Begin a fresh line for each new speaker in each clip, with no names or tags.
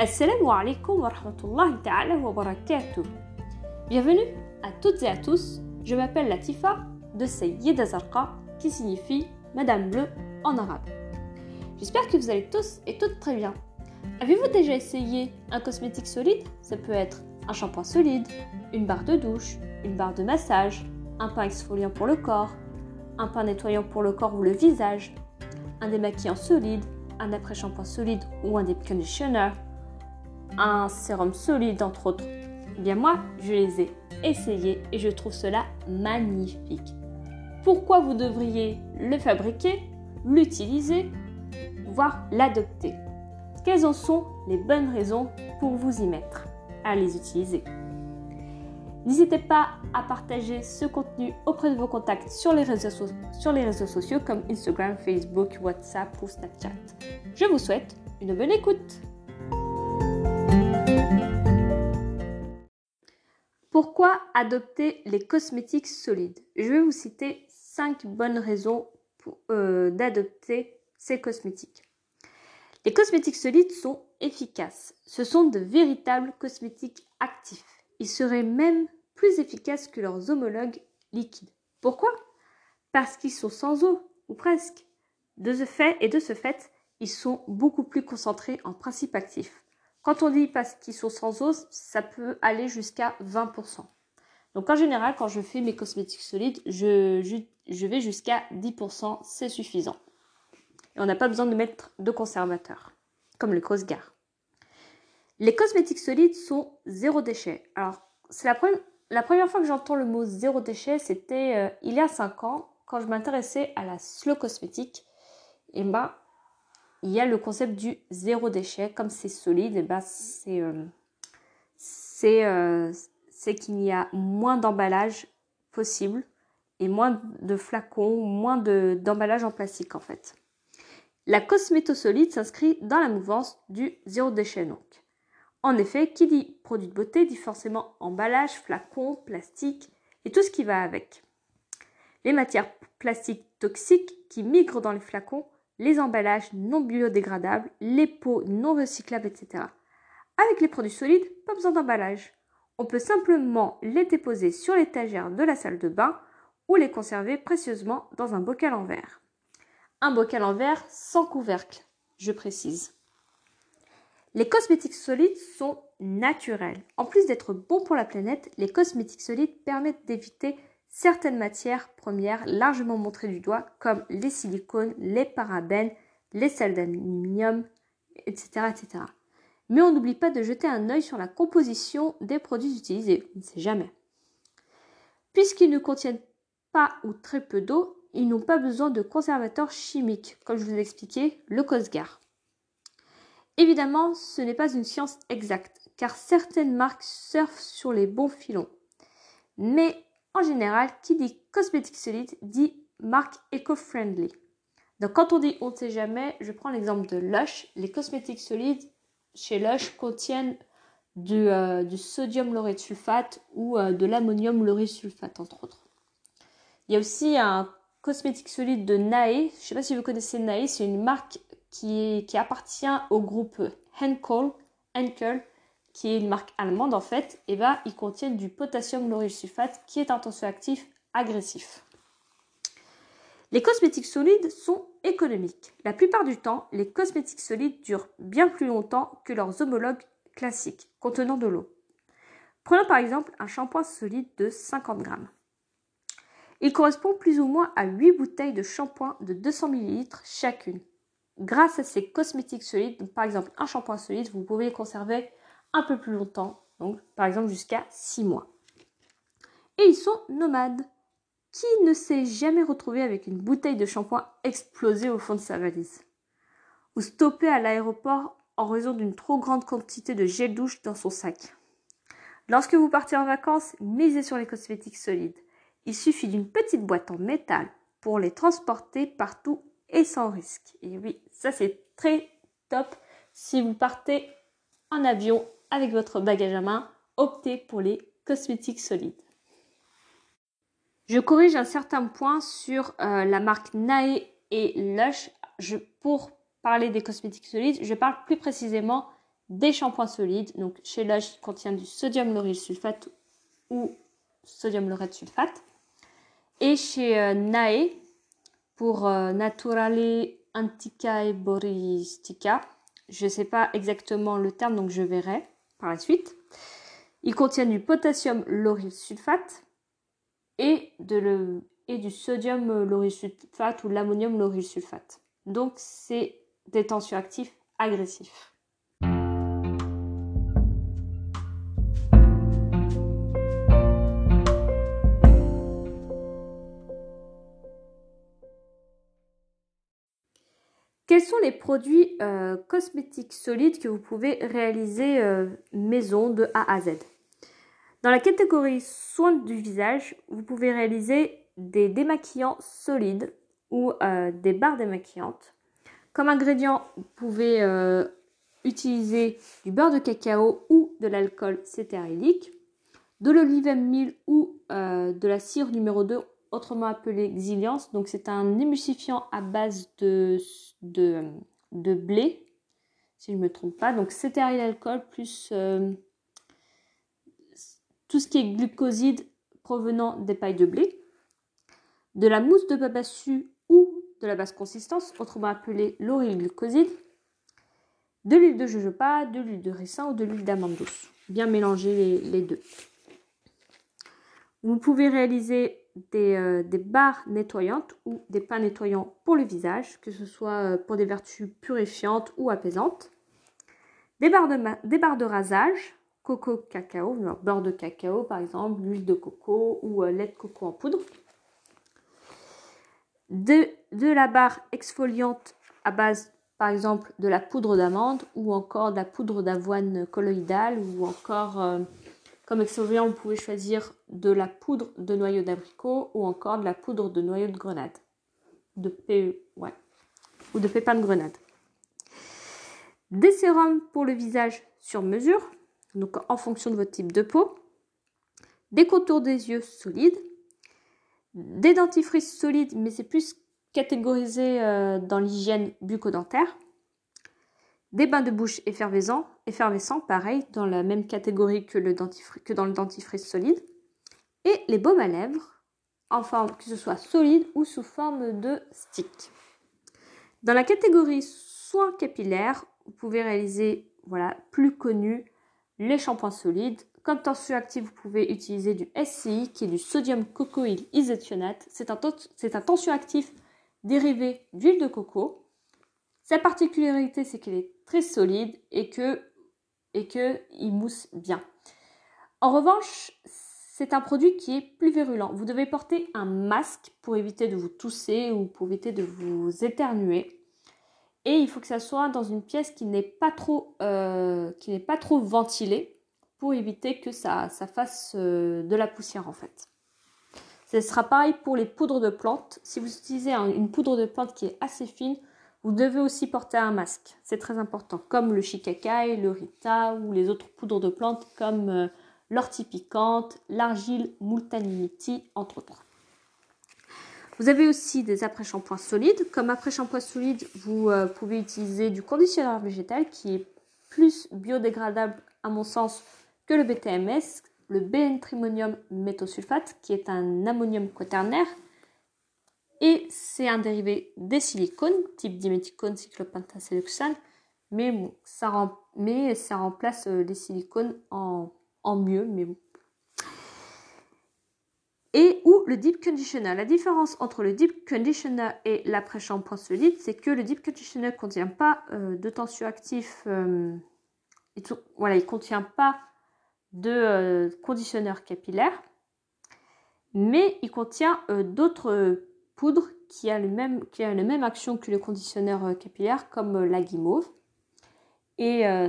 Assalamu alaikum wa rahmatullahi wa barakatuh. Bienvenue à toutes et à tous. Je m'appelle Latifa de Sayyida Zarqa qui signifie Madame Bleue en arabe. J'espère que vous allez tous et toutes très bien. Avez-vous déjà essayé un cosmétique solide? Ça peut être un shampoing solide, une barre de douche, une barre de massage, un pain exfoliant pour le corps, un pain nettoyant pour le corps ou le visage, un démaquillant solide, un après-shampoing solide ou un deep conditioner, un sérum solide entre autres. Eh bien moi, je les ai essayés et je trouve cela magnifique. Pourquoi vous devriez le fabriquer, l'utiliser, voire l'adopter? Quelles en sont les bonnes raisons pour vous y mettre à les utiliser? N'hésitez pas à partager ce contenu auprès de vos contacts sur les, réseaux, sur les réseaux sociaux comme Instagram, Facebook, WhatsApp ou Snapchat. Je vous souhaite une bonne écoute. Pourquoi adopter les cosmétiques solides? Je vais vous citer 5 bonnes raisons euh, d'adopter ces cosmétiques. Les cosmétiques solides sont efficaces. Ce sont de véritables cosmétiques actifs. Ils seraient même plus efficaces que leurs homologues liquides. Pourquoi? Parce qu'ils sont sans eau, ou presque. De ce fait, et de ce fait, ils sont beaucoup plus concentrés en principes actifs. Quand on dit parce qu'ils sont sans eau, ça peut aller jusqu'à 20%. Donc en général, quand je fais mes cosmétiques solides, je, vais jusqu'à 10%, c'est suffisant. Et on n'a pas besoin de mettre de conservateur, comme le Cosgar. Les cosmétiques solides sont zéro déchet. Alors, c'est la, la, première fois que j'entends le mot zéro déchet, c'était euh, il y a 5 ans, quand je m'intéressais à la slow cosmétique. Et ben, il y a le concept du zéro déchet. Comme c'est solide, et ben, c'est euh, euh, c'est qu'il y a moins d'emballage possible et moins de flacons, moins d'emballage en plastique en fait. La cosméto solide s'inscrit dans la mouvance du zéro déchet. En effet, qui dit produit de beauté dit forcément emballage, flacon, plastique et tout ce qui va avec. Les matières plastiques toxiques qui migrent dans les flacons, les emballages non biodégradables, les pots non recyclables, etc. Avec les produits solides, pas besoin d'emballage. On peut simplement les déposer sur l'étagère de la salle de bain ou les conserver précieusement dans un bocal en verre. Un bocal en verre sans couvercle, je précise. Les cosmétiques solides sont naturels. En plus d'être bons pour la planète, les cosmétiques solides permettent d'éviter certaines matières premières largement montrées du doigt, comme les silicones, les parabènes, les sels d'aluminium, etc., etc. Mais on n'oublie pas de jeter un œil sur la composition des produits utilisés. On ne sait jamais. Puisqu'ils ne contiennent pas ou très peu d'eau, ils n'ont pas besoin de conservateurs chimiques, comme je vous ai expliqué, le Cosgar. Évidemment, ce n'est pas une science exacte, car certaines marques surfent sur les bons filons. Mais en général, qui dit cosmétique solide dit marque eco-friendly. Donc quand on dit on ne sait jamais, je prends l'exemple de Lush. Les cosmétiques solides chez Lush contiennent du, euh, sodium laureth sulfate ou euh, de l'ammonium laureth sulfate entre autres. Il y a aussi un cosmétique solide de Nae. Je ne sais pas si vous connaissez Nae, c'est une marque qui, appartient au groupe Henkel, Henkel, qui est une marque allemande en fait, et bah, il contient du potassium lauryl sulfate qui est un tensioactif agressif. Les cosmétiques solides sont économiques. La plupart du temps, les cosmétiques solides durent bien plus longtemps que leurs homologues classiques contenant de l'eau. Prenons par exemple un shampoing solide de 50 grammes. Il correspond plus ou moins à 8 bouteilles de shampoing de 200 ml chacune. Grâce à ces cosmétiques solides, par exemple un shampoing solide, vous pouvez conserver un peu plus longtemps, donc par exemple jusqu'à 6 mois. Et ils sont nomades. Qui ne s'est jamais retrouvé avec une bouteille de shampoing explosée au fond de sa valise Ou stoppé à l'aéroport en raison d'une trop grande quantité de gel douche dans son sac? Lorsque vous partez en vacances, misez sur les cosmétiques solides. Il suffit d'une petite boîte en métal pour les transporter partout et sans risque. Et oui, ça c'est très top. Si vous partez en avion avec votre bagage à main, optez pour les cosmétiques solides. Je corrige un certain point sur euh, la marque Nae et Lush. Pour parler des cosmétiques solides, je parle plus précisément des shampoings solides. Donc chez Lush, il contient du sodium lauryl sulfate ou sodium laureth sulfate. Et chez euh, Nae, pour euh, Naturale Anticae Boristica, je ne sais pas exactement le terme, donc je verrai par la suite. Il contient du potassium lauryl sulfate et, du sodium lauryl sulfate ou l'ammonium lauryl sulfate. Donc c'est des tensioactifs agressifs. Les produits euh, cosmétiques solides que vous pouvez réaliser euh, maison de A à Z Dans la catégorie soins du visage, vous pouvez réaliser des démaquillants solides ou euh, des barres démaquillantes. Comme ingrédient, vous pouvez utiliser du beurre de cacao ou de l'alcool cétérylique, de l'olive mille ou de la cire numéro 2 autrement appelé Xiliance. Donc c'est un émulsifiant à base de, de, blé, si je ne me trompe pas. Donc cétéryl alcool plus euh, tout ce qui est glucoside provenant des pailles de blé, de la mousse de babassu ou de la basse consistance, autrement appelée l'oryl glucoside, de l'huile de jojoba, de l'huile de ricin ou de l'huile d'amande douce. Bien mélanger les deux. Vous pouvez réaliser euh, des, barres nettoyantes ou des pains nettoyants pour le visage, que ce soit euh, pour des vertus purifiantes ou apaisantes. Des barres de, barres de rasage, coco, cacao, beurre de cacao par exemple, l'huile de coco ou euh, lait de coco en poudre. De, de la barre exfoliante à base par exemple de la poudre d'amande ou encore de la poudre d'avoine colloïdale ou encore comme exfoliant, vous pouvez choisir de la poudre de noyau d'abricot ou encore de la poudre de noyau de grenade. De PE, ouais. Ou de pépins de grenade. Des sérums pour le visage sur mesure, donc en fonction de votre type de peau. Des contours des yeux solides. Des dentifrices solides, mais c'est plus catégorisé euh, dans l'hygiène bucco-dentaire des bains de bouche effervescents, effervescents, pareil, dans la même catégorie que, le que dans le dentifrice solide. Et les baumes à lèvres, en forme que ce soit solide ou sous forme de stick. Dans la catégorie soins capillaires, vous pouvez réaliser, voilà, plus connu, les shampoings solides. Comme tension active, vous pouvez utiliser du SCI, qui est du sodium cocoïl isothionate. C'est un, un tensioactif dérivé d'huile de coco. Sa particularité, c'est qu'il est très solide et que, et que il mousse bien. En revanche, c'est un produit qui est plus virulent. Vous devez porter un masque pour éviter de vous tousser ou pour éviter de vous éternuer. Et il faut que ça soit dans une pièce qui n'est pas trop, euh, qui n'est pas trop ventilée pour éviter que ça, ça fasse euh, de la poussière en fait. Ce sera pareil pour les poudres de plantes. Si vous utilisez une poudre de plante qui est assez fine, vous devez aussi porter un masque, c'est très important, comme le shikakai, le rita ou les autres poudres de plantes comme euh, l'ortie piquante, l'argile multanimiti, entre autres. Vous avez aussi des après-shampoings solides. Comme après-shampoing solide, vous euh, pouvez utiliser du conditionneur végétal qui est plus biodégradable à mon sens que le BTMS, le bentrimonium méthosulfate qui est un ammonium quaternaire et c'est un dérivé des silicones, type diméthicone, cyclopentacéluxane, mais ça, mais ça remplace euh, les silicones en, mieux, mais bon. Et ou le deep conditioner. La différence entre le deep conditioner et l'après-shampoing solide, c'est que le deep conditioner ne contient pas euh, de tensioactif, euh, voilà, il ne contient pas de conditionneur capillaire, mais il contient d'autres poudre qui a, le même, qui a la même action que le conditionneur euh, capillaire, comme euh, la guimauve. Et, euh,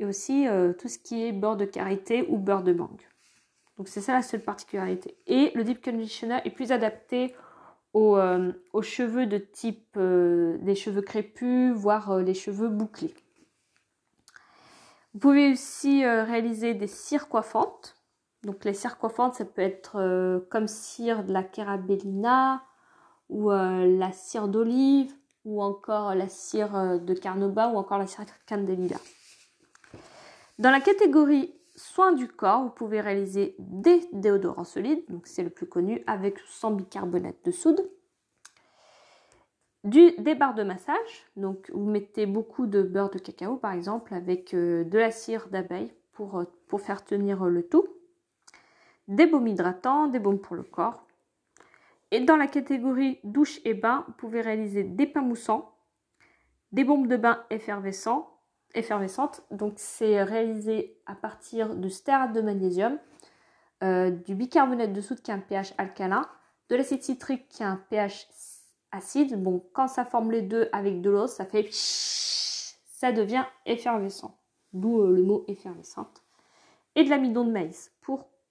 aussi tout ce qui est beurre de karité ou beurre de mangue. Donc c'est ça la seule particularité. Et le deep conditioner est plus adapté aux, aux cheveux de type des cheveux crépus, voire les cheveux bouclés. Vous pouvez aussi réaliser des cires coiffantes. Donc les cires coiffantes, ça peut être comme cire de la carabellina, ou euh, la cire d'olive, ou encore la cire euh, de carnauba, ou encore la cire candelilla. Dans la catégorie soins du corps, vous pouvez réaliser des déodorants solides, donc c'est le plus connu avec sans bicarbonate de soude. Du, des barres de massage, donc vous mettez beaucoup de beurre de cacao par exemple avec euh, de la cire d'abeille pour, pour faire tenir le tout. Des baumes hydratants, des baumes pour le corps. Et dans la catégorie douche et bain, vous pouvez réaliser des pains moussants, des bombes de bain effervescentes. Donc c'est réalisé à partir du stérate de magnésium, euh, du bicarbonate de soude qui a un pH alcalin, de l'acide citrique qui a un pH acide. Bon, quand ça forme les deux avec de l'eau, ça fait ça devient effervescent. D'où euh, le mot effervescente. Et de l'amidon de maïs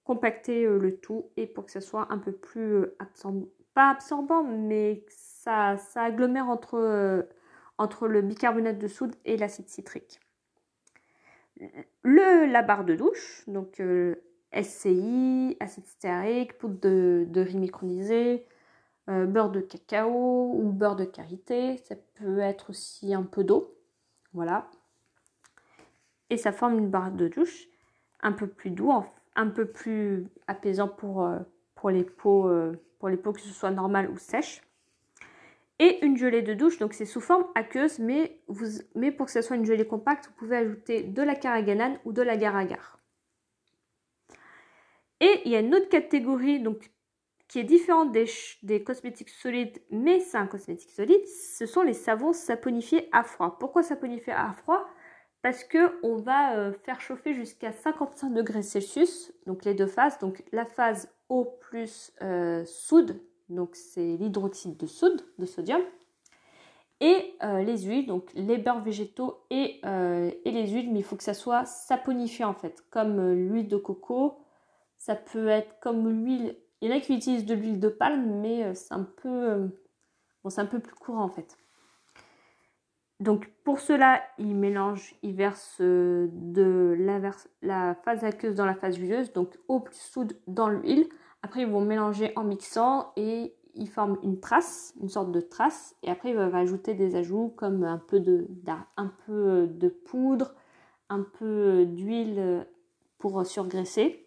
compacter euh, le tout et pour que ça soit un peu plus absorbant. Pas absorbant, mais ça, ça agglomère entre entre le bicarbonate de soude et l'acide citrique. Le, la barre de douche, donc euh, SCI, acide stéarique, poudre de, riz micronisé, euh, beurre de cacao ou beurre de karité, ça peut être aussi un peu d'eau, voilà. Et ça forme une barre de douche un peu plus doux, un peu plus apaisant pour, euh, pour, les peaux, pour les peaux que ce soit normales ou sèches et une gelée de douche. Donc c'est sous forme aqueuse, mais, vous, mais pour que ce soit une gelée compacte, vous pouvez ajouter de la caraganane ou de la agar Et il y a une autre catégorie donc, qui est différente des, des cosmétiques solides, mais c'est un cosmétique solide, ce sont les savons saponifiés à froid. Pourquoi saponifiés à froid? Parce que on va euh, faire chauffer jusqu'à 55 degrés Celsius, donc les deux phases, donc la phase eau plus euh, soude, donc c'est l'hydroxyde de soude, de sodium, et euh, les huiles, donc les beurres végétaux et, et, les huiles, mais il faut que ça soit saponifié en fait, comme l'huile de coco, ça peut être comme l'huile, il y en a qui utilisent de l'huile de palme, mais c'est un peu, bon, c'est un peu plus courant en fait. Donc pour cela, ils mélangent, ils versent de la, phase aqueuse dans la phase huileuse, donc eau plus soude dans l'huile. Après, ils vont mélanger en mixant et ils forment une trace, une sorte de trace. Et après, ils vont ajouter des ajouts comme un peu de, un peu de poudre, un peu d'huile pour surgraisser.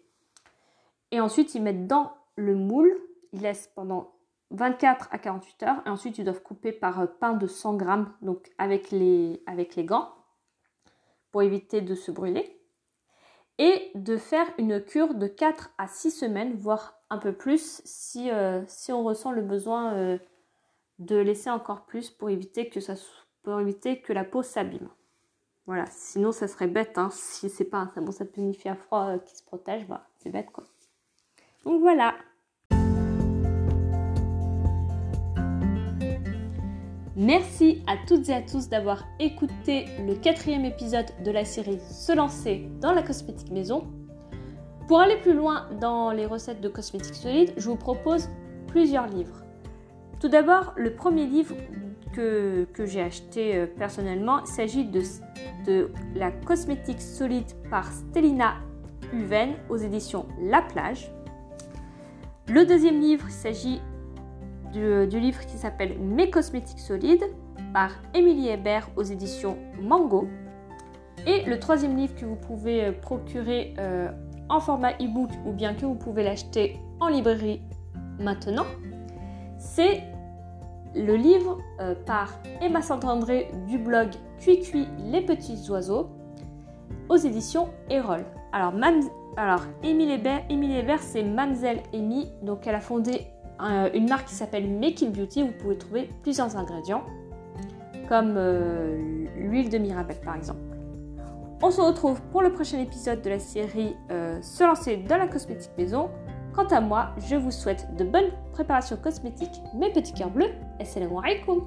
Et ensuite, ils mettent dans le moule. Ils laissent pendant 24 à 48 heures. Et ensuite, ils doivent couper par pain de 100 grammes, donc avec les, avec les gants, pour éviter de se brûler et de faire une cure de 4 à 6 semaines, voire un peu plus si, euh, si on ressent le besoin euh, de laisser encore plus pour éviter que, ça, pour éviter que la peau s'abîme. Voilà, sinon ça serait bête, hein, si c'est pas un savon saponifié à froid euh, qui se protège, bah, c'est bête quoi. Donc voilà, Merci à toutes et à tous d'avoir écouté le quatrième épisode de la série Se lancer dans la cosmétique maison. Pour aller plus loin dans les recettes de cosmétiques solides, je vous propose plusieurs livres. Tout d'abord, le premier livre que, j'ai acheté euh, personnellement, s'agit de, de La cosmétique solide par Stelina Uven aux éditions La Plage. Le deuxième livre, s'agit du, livre qui s'appelle Mes cosmétiques solides par Émilie Hébert aux éditions Mango. Et le troisième livre que vous pouvez euh, procurer euh, en format e-book ou bien que vous pouvez l'acheter en librairie maintenant, c'est le livre euh, par Emma Santandré du blog Cui les petits oiseaux aux éditions Erol. Alors, alors Émilie Hébert, Hébert c'est Mamselle Amy, donc elle a fondé une marque qui s'appelle Make It Beauty. Vous pouvez trouver plusieurs ingrédients, comme euh, l'huile de Mirabelle par exemple. On se retrouve pour le prochain épisode de la série euh, Se lancer dans la cosmétique maison. Quant à moi, je vous souhaite de bonnes préparations cosmétiques, mes petits cœurs bleus, et salam alaikum